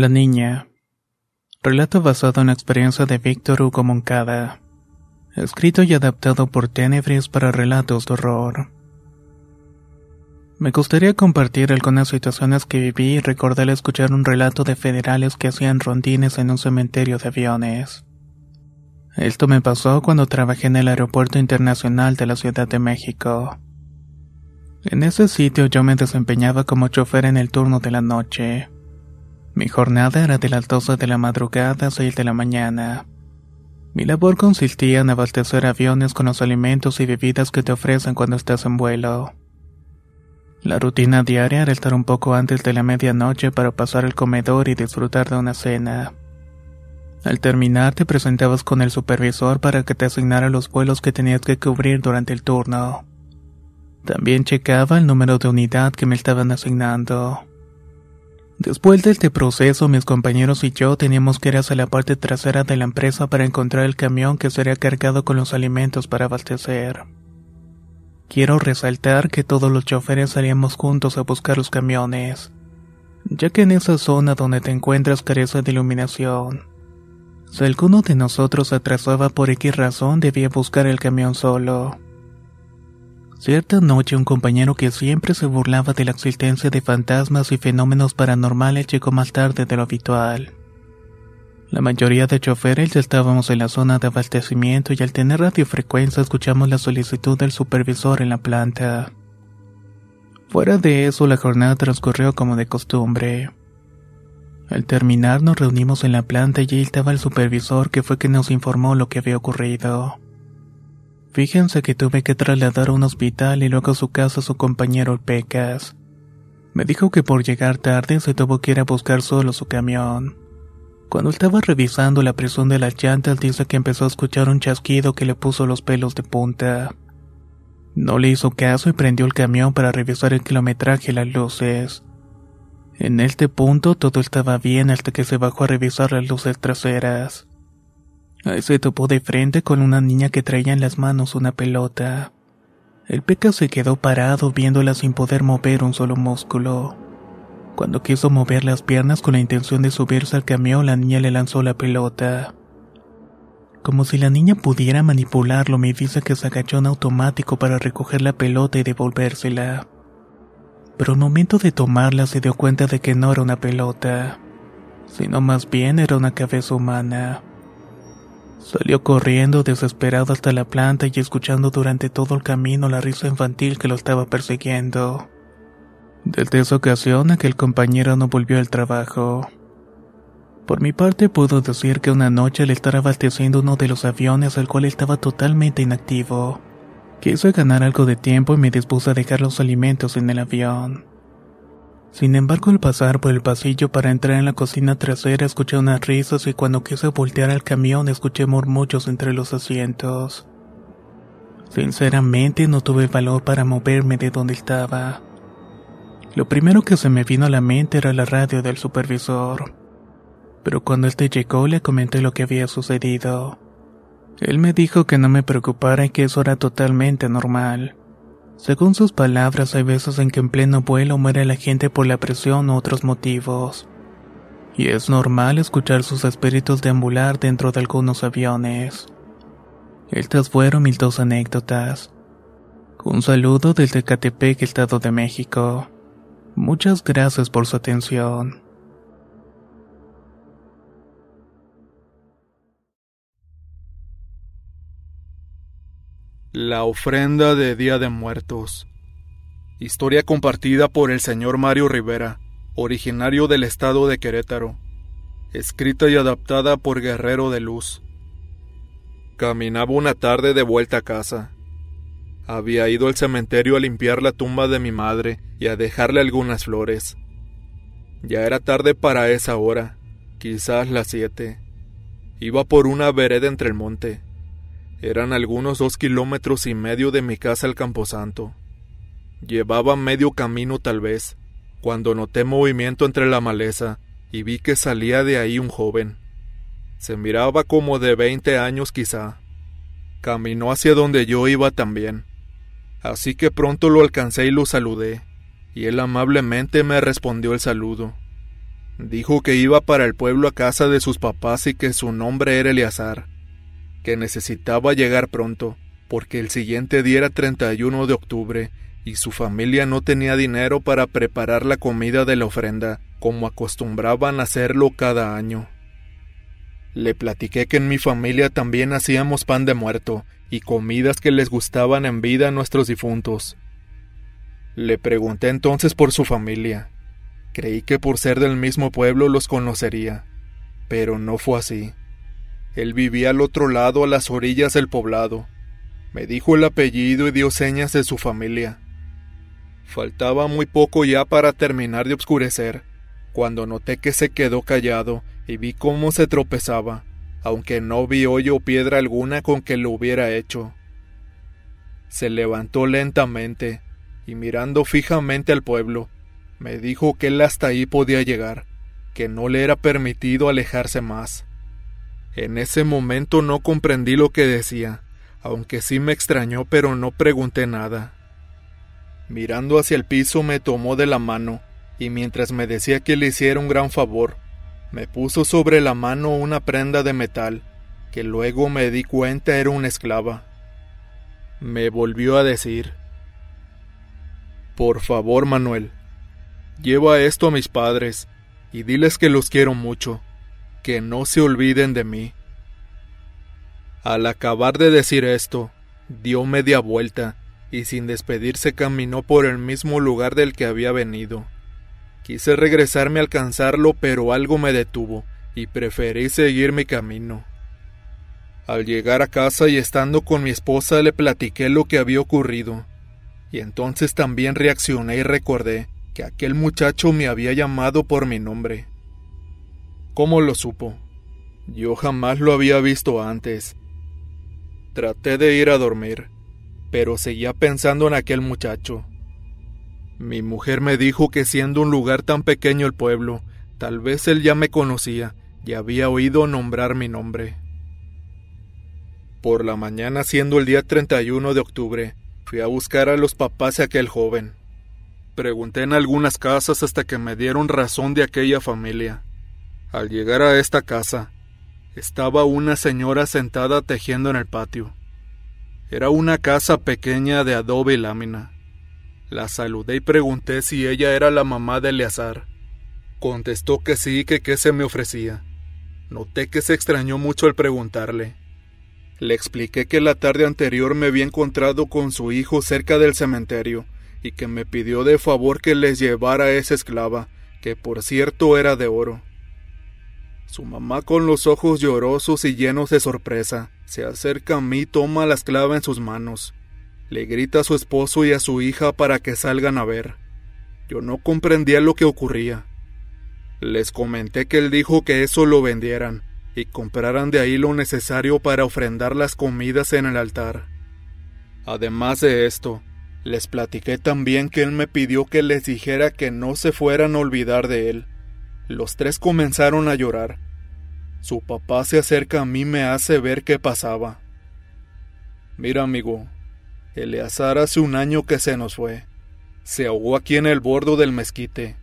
La niña. Relato basado en la experiencia de Víctor Hugo Moncada. Escrito y adaptado por Tenebris para relatos de horror. Me gustaría compartir algunas situaciones que viví y recordar escuchar un relato de federales que hacían rondines en un cementerio de aviones. Esto me pasó cuando trabajé en el Aeropuerto Internacional de la Ciudad de México. En ese sitio yo me desempeñaba como chofer en el turno de la noche. Mi jornada era de las 12 de la madrugada a 6 de la mañana. Mi labor consistía en abastecer aviones con los alimentos y bebidas que te ofrecen cuando estás en vuelo. La rutina diaria era estar un poco antes de la medianoche para pasar al comedor y disfrutar de una cena. Al terminar te presentabas con el supervisor para que te asignara los vuelos que tenías que cubrir durante el turno. También checaba el número de unidad que me estaban asignando. Después de este proceso, mis compañeros y yo teníamos que ir hacia la parte trasera de la empresa para encontrar el camión que sería cargado con los alimentos para abastecer. Quiero resaltar que todos los choferes salíamos juntos a buscar los camiones, ya que en esa zona donde te encuentras carece de iluminación. Si alguno de nosotros atrasaba por X razón, debía buscar el camión solo. Cierta noche un compañero que siempre se burlaba de la existencia de fantasmas y fenómenos paranormales llegó más tarde de lo habitual. La mayoría de choferes ya estábamos en la zona de abastecimiento y al tener radiofrecuencia escuchamos la solicitud del supervisor en la planta. Fuera de eso, la jornada transcurrió como de costumbre. Al terminar nos reunimos en la planta y allí estaba el supervisor que fue quien nos informó lo que había ocurrido. Fíjense que tuve que trasladar a un hospital y luego a su casa su compañero Pecas. Me dijo que por llegar tarde se tuvo que ir a buscar solo su camión. Cuando estaba revisando la presión de las llantas dice que empezó a escuchar un chasquido que le puso los pelos de punta. No le hizo caso y prendió el camión para revisar el kilometraje y las luces. En este punto todo estaba bien hasta que se bajó a revisar las luces traseras. Ahí se topó de frente con una niña que traía en las manos una pelota. El peca se quedó parado viéndola sin poder mover un solo músculo. Cuando quiso mover las piernas con la intención de subirse al camión, la niña le lanzó la pelota. Como si la niña pudiera manipularlo, me dice que se agachó en automático para recoger la pelota y devolvérsela. Pero al momento de tomarla se dio cuenta de que no era una pelota, sino más bien era una cabeza humana. Salió corriendo desesperado hasta la planta y escuchando durante todo el camino la risa infantil que lo estaba persiguiendo. Desde esa ocasión aquel compañero no volvió al trabajo. Por mi parte puedo decir que una noche al estar abasteciendo uno de los aviones al cual estaba totalmente inactivo, quise ganar algo de tiempo y me dispuse a dejar los alimentos en el avión. Sin embargo, al pasar por el pasillo para entrar en la cocina trasera escuché unas risas y cuando quise voltear al camión escuché murmullos entre los asientos. Sinceramente no tuve valor para moverme de donde estaba. Lo primero que se me vino a la mente era la radio del supervisor. Pero cuando este llegó le comenté lo que había sucedido. Él me dijo que no me preocupara y que eso era totalmente normal. Según sus palabras, hay veces en que en pleno vuelo muere la gente por la presión u otros motivos. Y es normal escuchar sus espíritus deambular dentro de algunos aviones. Estas fueron mis dos anécdotas. Un saludo desde Catepec, Estado de México. Muchas gracias por su atención. La ofrenda de Día de Muertos. Historia compartida por el señor Mario Rivera, originario del estado de Querétaro. Escrita y adaptada por Guerrero de Luz. Caminaba una tarde de vuelta a casa había ido al cementerio a limpiar la tumba de mi madre y a dejarle algunas flores. Ya era tarde para esa hora, quizás las siete. Iba por una vereda entre el monte. Eran algunos dos kilómetros y medio de mi casa al camposanto. Llevaba medio camino tal vez, cuando noté movimiento entre la maleza y vi que salía de ahí un joven. Se miraba como de veinte años quizá. Caminó hacia donde yo iba también. Así que pronto lo alcancé y lo saludé, y él amablemente me respondió el saludo. Dijo que iba para el pueblo a casa de sus papás y que su nombre era Eleazar, que necesitaba llegar pronto, porque el siguiente día era 31 de octubre y su familia no tenía dinero para preparar la comida de la ofrenda, como acostumbraban hacerlo cada año. Le platiqué que en mi familia también hacíamos pan de muerto y comidas que les gustaban en vida a nuestros difuntos. Le pregunté entonces por su familia. Creí que por ser del mismo pueblo los conocería, pero no fue así. Él vivía al otro lado, a las orillas del poblado. Me dijo el apellido y dio señas de su familia. Faltaba muy poco ya para terminar de oscurecer, cuando noté que se quedó callado y vi cómo se tropezaba aunque no vi hoyo o piedra alguna con que lo hubiera hecho. Se levantó lentamente y mirando fijamente al pueblo, me dijo que él hasta ahí podía llegar, que no le era permitido alejarse más. En ese momento no comprendí lo que decía, aunque sí me extrañó, pero no pregunté nada. Mirando hacia el piso me tomó de la mano, y mientras me decía que le hiciera un gran favor, me puso sobre la mano una prenda de metal, que luego me di cuenta era una esclava. Me volvió a decir, Por favor, Manuel, lleva esto a mis padres y diles que los quiero mucho, que no se olviden de mí. Al acabar de decir esto, dio media vuelta y sin despedirse caminó por el mismo lugar del que había venido. Quise regresarme a alcanzarlo, pero algo me detuvo, y preferí seguir mi camino. Al llegar a casa y estando con mi esposa le platiqué lo que había ocurrido, y entonces también reaccioné y recordé que aquel muchacho me había llamado por mi nombre. ¿Cómo lo supo? Yo jamás lo había visto antes. Traté de ir a dormir, pero seguía pensando en aquel muchacho. Mi mujer me dijo que siendo un lugar tan pequeño el pueblo, tal vez él ya me conocía y había oído nombrar mi nombre. Por la mañana, siendo el día 31 de octubre, fui a buscar a los papás de aquel joven. Pregunté en algunas casas hasta que me dieron razón de aquella familia. Al llegar a esta casa, estaba una señora sentada tejiendo en el patio. Era una casa pequeña de adobe y lámina. La saludé y pregunté si ella era la mamá de Eleazar. Contestó que sí, que qué se me ofrecía. Noté que se extrañó mucho al preguntarle. Le expliqué que la tarde anterior me había encontrado con su hijo cerca del cementerio y que me pidió de favor que les llevara a esa esclava, que por cierto era de oro. Su mamá con los ojos llorosos y llenos de sorpresa se acerca a mí toma la esclava en sus manos. Le grita a su esposo y a su hija para que salgan a ver. Yo no comprendía lo que ocurría. Les comenté que él dijo que eso lo vendieran y compraran de ahí lo necesario para ofrendar las comidas en el altar. Además de esto, les platiqué también que él me pidió que les dijera que no se fueran a olvidar de él. Los tres comenzaron a llorar. Su papá se acerca a mí y me hace ver qué pasaba. Mira, amigo, Eleazar hace un año que se nos fue. Se ahogó aquí en el bordo del mezquite.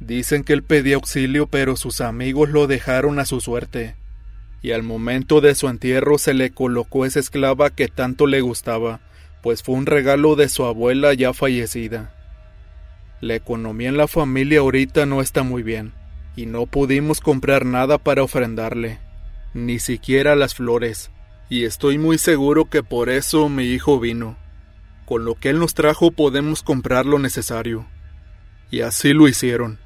Dicen que él pedía auxilio, pero sus amigos lo dejaron a su suerte. Y al momento de su entierro se le colocó esa esclava que tanto le gustaba, pues fue un regalo de su abuela ya fallecida. La economía en la familia ahorita no está muy bien, y no pudimos comprar nada para ofrendarle, ni siquiera las flores, y estoy muy seguro que por eso mi hijo vino. Con lo que él nos trajo podemos comprar lo necesario. Y así lo hicieron.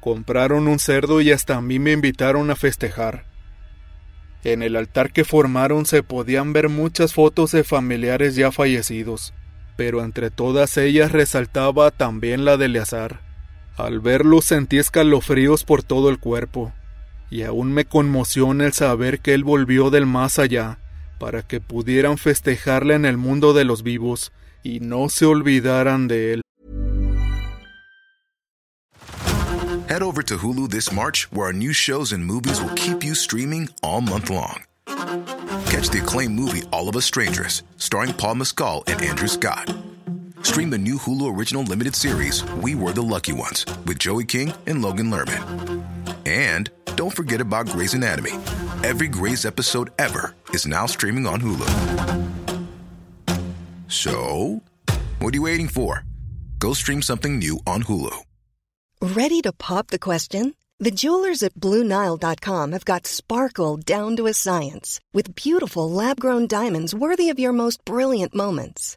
Compraron un cerdo y hasta a mí me invitaron a festejar. En el altar que formaron se podían ver muchas fotos de familiares ya fallecidos, pero entre todas ellas resaltaba también la de Eleazar. Al verlo sentí escalofríos por todo el cuerpo, y aún me conmociona el saber que él volvió del más allá, para que pudieran festejarle en el mundo de los vivos y no se olvidaran de él. Head over to Hulu this March, where our new shows and movies will keep you streaming all month long. Catch the acclaimed movie All of Us Strangers, starring Paul Mescal and Andrew Scott. Stream the new Hulu original limited series We Were the Lucky Ones with Joey King and Logan Lerman. And don't forget about Grey's Anatomy. Every Grey's episode ever is now streaming on Hulu. So, what are you waiting for? Go stream something new on Hulu. Ready to pop the question? The jewelers at BlueNile.com have got sparkle down to a science with beautiful lab grown diamonds worthy of your most brilliant moments.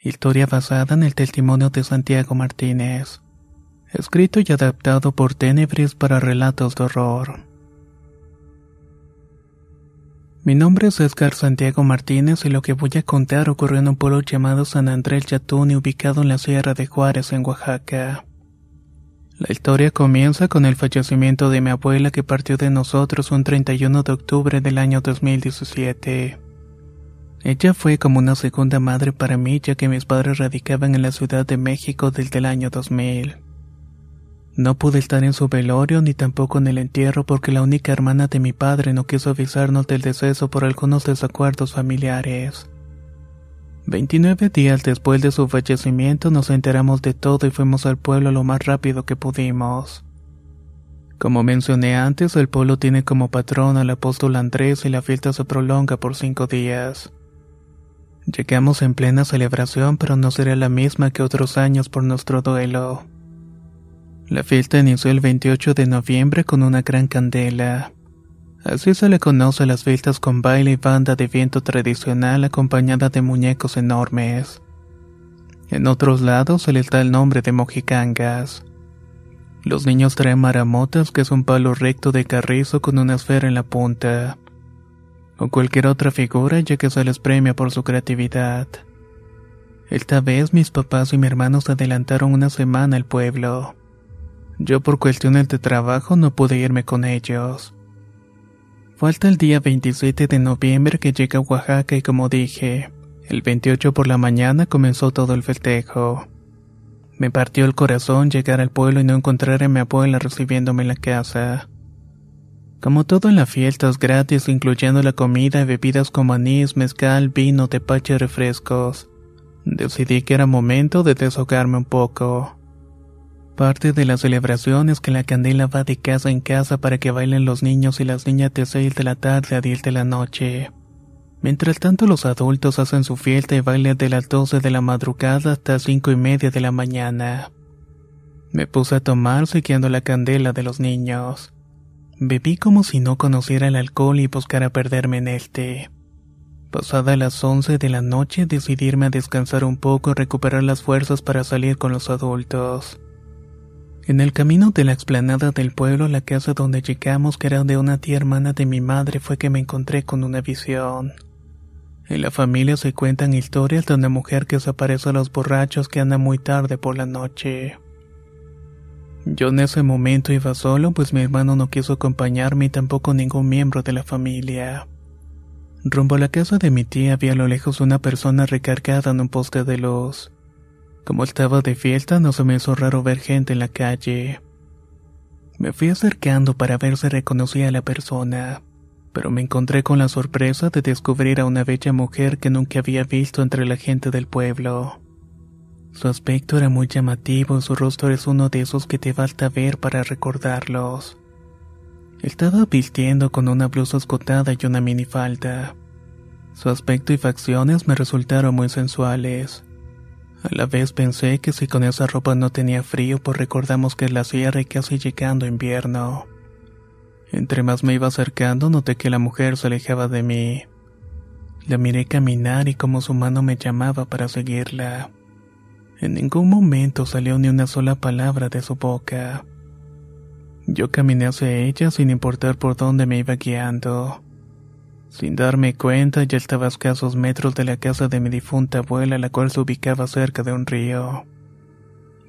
Historia basada en el testimonio de Santiago Martínez. Escrito y adaptado por Tenebris para relatos de horror. Mi nombre es Edgar Santiago Martínez y lo que voy a contar ocurrió en un pueblo llamado San Andrés Yatuni ubicado en la Sierra de Juárez, en Oaxaca. La historia comienza con el fallecimiento de mi abuela que partió de nosotros un 31 de octubre del año 2017. Ella fue como una segunda madre para mí ya que mis padres radicaban en la Ciudad de México desde el año 2000. No pude estar en su velorio ni tampoco en el entierro porque la única hermana de mi padre no quiso avisarnos del deceso por algunos desacuerdos familiares. 29 días después de su fallecimiento nos enteramos de todo y fuimos al pueblo lo más rápido que pudimos. Como mencioné antes, el pueblo tiene como patrón al apóstol Andrés y la fiesta se prolonga por cinco días. Llegamos en plena celebración, pero no será la misma que otros años por nuestro duelo. La fiesta inició el 28 de noviembre con una gran candela. Así se le conoce a las fiestas con baile y banda de viento tradicional acompañada de muñecos enormes. En otros lados se les da el nombre de mojicangas. Los niños traen maramotas, que es un palo recto de carrizo con una esfera en la punta o cualquier otra figura ya que se les premia por su creatividad. Esta vez mis papás y mi hermano se adelantaron una semana al pueblo. Yo por cuestiones de trabajo no pude irme con ellos. Falta el día 27 de noviembre que llega a Oaxaca y como dije, el 28 por la mañana comenzó todo el festejo. Me partió el corazón llegar al pueblo y no encontrar a mi abuela recibiéndome en la casa. Como todo en la fiesta es gratis, incluyendo la comida y bebidas como anís, mezcal, vino, tepache y refrescos. Decidí que era momento de desahogarme un poco. Parte de la celebración es que la candela va de casa en casa para que bailen los niños y las niñas de 6 de la tarde a 10 de la noche. Mientras tanto los adultos hacen su fiesta y bailan de las 12 de la madrugada hasta 5 y media de la mañana. Me puse a tomar siguiendo la candela de los niños. Bebí como si no conociera el alcohol y buscara perderme en este. Pasada las once de la noche decidirme a descansar un poco y recuperar las fuerzas para salir con los adultos. En el camino de la explanada del pueblo la casa donde llegamos, que era de una tía hermana de mi madre, fue que me encontré con una visión. En la familia se cuentan historias de una mujer que desaparece a los borrachos que anda muy tarde por la noche. Yo en ese momento iba solo, pues mi hermano no quiso acompañarme y tampoco ningún miembro de la familia. Rumbo a la casa de mi tía había a lo lejos una persona recargada en un poste de luz. Como estaba de fiesta, no se me hizo raro ver gente en la calle. Me fui acercando para ver si reconocía a la persona, pero me encontré con la sorpresa de descubrir a una bella mujer que nunca había visto entre la gente del pueblo. Su aspecto era muy llamativo, su rostro es uno de esos que te falta ver para recordarlos. Estaba vistiendo con una blusa escotada y una minifalda. Su aspecto y facciones me resultaron muy sensuales. A la vez pensé que si con esa ropa no tenía frío, pues recordamos que la sierra y casi llegando invierno. Entre más me iba acercando, noté que la mujer se alejaba de mí. La miré caminar y como su mano me llamaba para seguirla. En ningún momento salió ni una sola palabra de su boca. Yo caminé hacia ella sin importar por dónde me iba guiando. Sin darme cuenta, ya estaba a escasos metros de la casa de mi difunta abuela, la cual se ubicaba cerca de un río.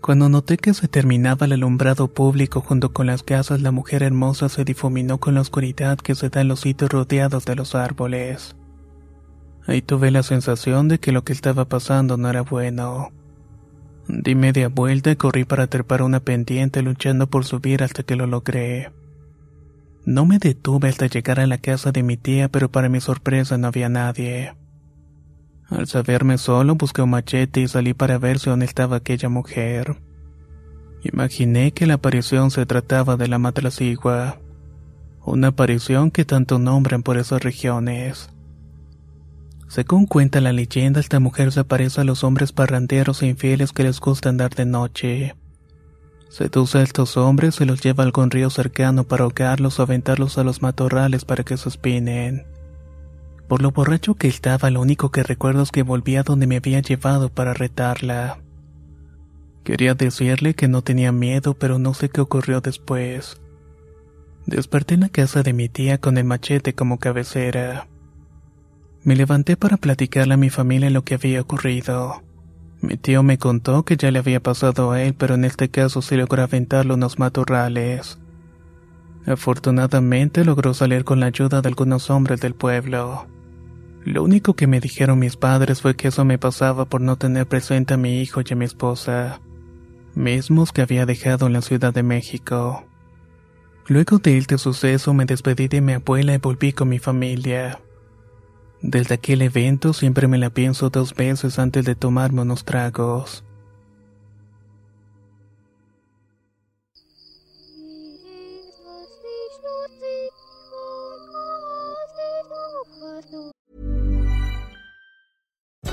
Cuando noté que se terminaba el alumbrado público junto con las casas, la mujer hermosa se difuminó con la oscuridad que se da en los sitios rodeados de los árboles. Ahí tuve la sensación de que lo que estaba pasando no era bueno. Di media vuelta y corrí para trepar una pendiente luchando por subir hasta que lo logré. No me detuve hasta llegar a la casa de mi tía, pero para mi sorpresa no había nadie. Al saberme solo, busqué un machete y salí para ver si dónde estaba aquella mujer. Imaginé que la aparición se trataba de la matlacigua, una aparición que tanto nombran por esas regiones. Según cuenta la leyenda, esta mujer se aparece a los hombres parranderos e infieles que les gusta andar de noche. Seduce a estos hombres y los lleva a algún río cercano para ahogarlos o aventarlos a los matorrales para que se espinen. Por lo borracho que estaba, lo único que recuerdo es que volví a donde me había llevado para retarla. Quería decirle que no tenía miedo, pero no sé qué ocurrió después. Desperté en la casa de mi tía con el machete como cabecera. Me levanté para platicarle a mi familia lo que había ocurrido. Mi tío me contó que ya le había pasado a él, pero en este caso se logró aventarlo unos matorrales. Afortunadamente logró salir con la ayuda de algunos hombres del pueblo. Lo único que me dijeron mis padres fue que eso me pasaba por no tener presente a mi hijo y a mi esposa, mismos que había dejado en la Ciudad de México. Luego de este suceso me despedí de mi abuela y volví con mi familia. Desde aquel evento siempre me la pienso dos veces antes de tomarme unos tragos.